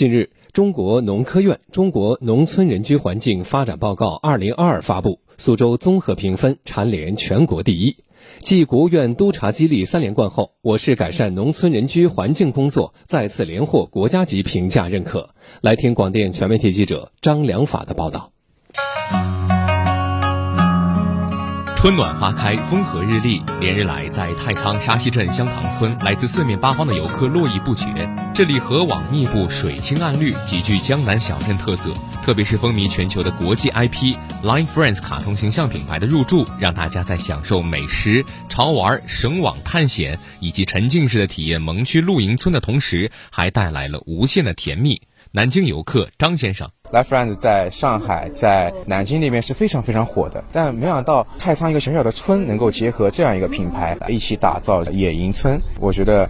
近日，中国农科院《中国农村人居环境发展报告（二零二二）》发布，苏州综合评分蝉联全国第一。继国务院督查激励三连冠后，我市改善农村人居环境工作再次连获国家级评价认可。来听广电全媒体记者张良法的报道。春暖花开，风和日丽。连日来，在太仓沙溪镇香塘村，来自四面八方的游客络绎不绝。这里河网密布，水清岸绿，极具江南小镇特色。特别是风靡全球的国际 IP Line Friends 卡通形象品牌的入驻，让大家在享受美食、潮玩、省网探险以及沉浸式的体验萌区露营村的同时，还带来了无限的甜蜜。南京游客张先生。Life Friends 在上海、在南京那边是非常非常火的，但没想到太仓一个小小的村能够结合这样一个品牌一起打造野营村，我觉得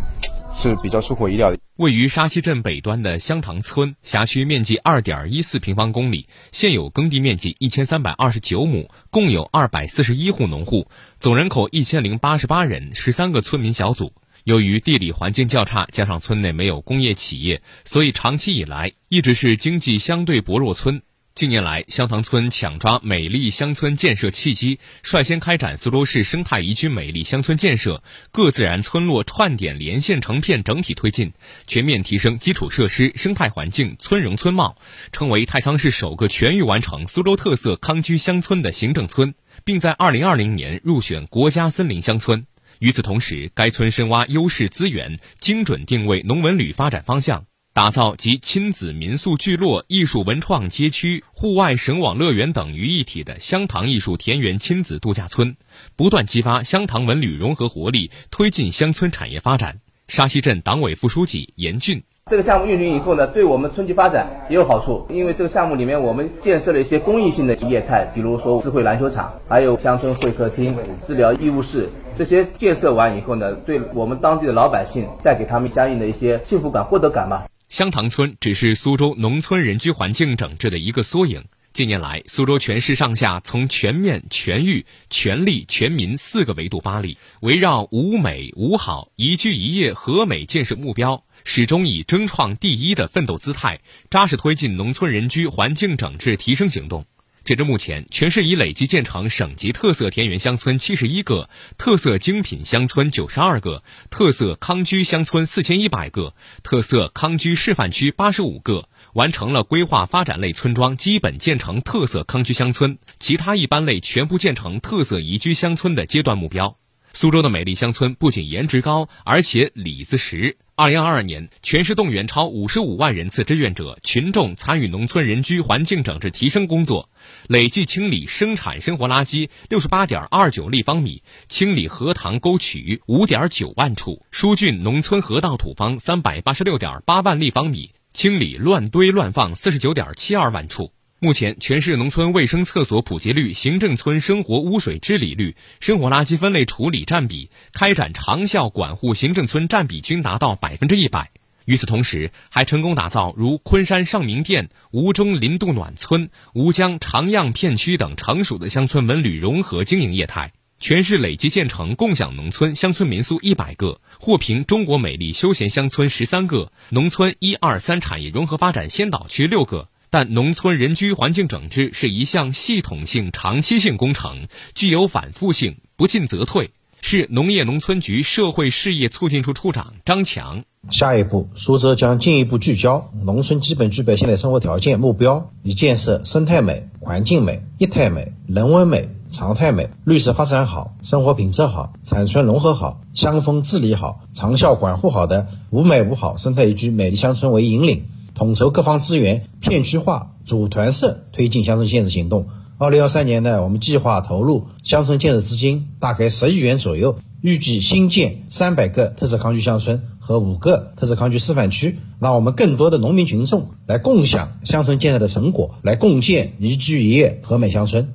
是比较出乎意料的。位于沙溪镇北端的香塘村，辖区面积二点一四平方公里，现有耕地面积一千三百二十九亩，共有二百四十一户农户，总人口一千零八十八人，十三个村民小组。由于地理环境较差，加上村内没有工业企业，所以长期以来一直是经济相对薄弱村。近年来，香塘村抢抓美丽乡村建设契机，率先开展苏州市生态宜居美丽乡村建设，各自然村落串点连线成片整体推进，全面提升基础设施、生态环境、村容村貌，成为太仓市首个全域完成苏州特色康居乡村的行政村，并在2020年入选国家森林乡村。与此同时，该村深挖优势资源，精准定位农文旅发展方向，打造集亲子民宿聚落、艺术文创街区、户外省网乐园等于一体的香塘艺术田园亲子度假村，不断激发香塘文旅融合活力，推进乡村产业发展。沙溪镇党委副书记严俊。这个项目运行以后呢，对我们村级发展也有好处。因为这个项目里面，我们建设了一些公益性的业态，比如说智慧篮球场，还有乡村会客厅、治疗医务室。这些建设完以后呢，对我们当地的老百姓带给他们相应的一些幸福感、获得感吧。香塘村只是苏州农村人居环境整治的一个缩影。近年来，苏州全市上下从全面、全域、全力、全民四个维度发力，围绕五美五好、宜居宜业和美建设目标。始终以争创第一的奋斗姿态，扎实推进农村人居环境整治提升行动。截至目前，全市已累计建成省级特色田园乡村七十一个，特色精品乡村九十二个，特色康居乡村四千一百个，特色康居示范区八十五个，完成了规划发展类村庄基本建成特色康居乡村，其他一般类全部建成特色宜居乡村的阶段目标。苏州的美丽乡村不仅颜值高，而且里子实。二零二二年，全市动员超五十五万人次志愿者群众参与农村人居环境整治提升工作，累计清理生产生活垃圾六十八点二九立方米，清理荷塘沟渠五点九万处，疏浚农村河道土方三百八十六点八万立方米，清理乱堆乱放四十九点七二万处。目前，全市农村卫生厕所普及率、行政村生活污水治理率、生活垃圾分类处理占比、开展长效管护行政村占比均达到百分之一百。与此同时，还成功打造如昆山上明店、吴中林渡暖村、吴江长漾片区等成熟的乡村文旅融合经营业态。全市累计建成共享农村乡村民宿一百个，获评中国美丽休闲乡村十三个，农村一二三产业融合发展先导区六个。但农村人居环境整治是一项系统性、长期性工程，具有反复性，不进则退。市农业农村局社会事业促进处处长张强：下一步，苏州将进一步聚焦农村基本具备现代生活条件目标，以建设生态美、环境美、业态美、人文美、常态美、绿色发展好、生活品质好、产村融合好、乡风治理好、长效管护好的五美五好生态宜居美丽乡村为引领。统筹各方资源，片区化、组团社推进乡村建设行动。二零二三年呢，我们计划投入乡村建设资金大概十亿元左右，预计新建三百个特色康居乡村和五个特色康居示范区，让我们更多的农民群众来共享乡村建设的成果，来共建宜居宜业和美乡村。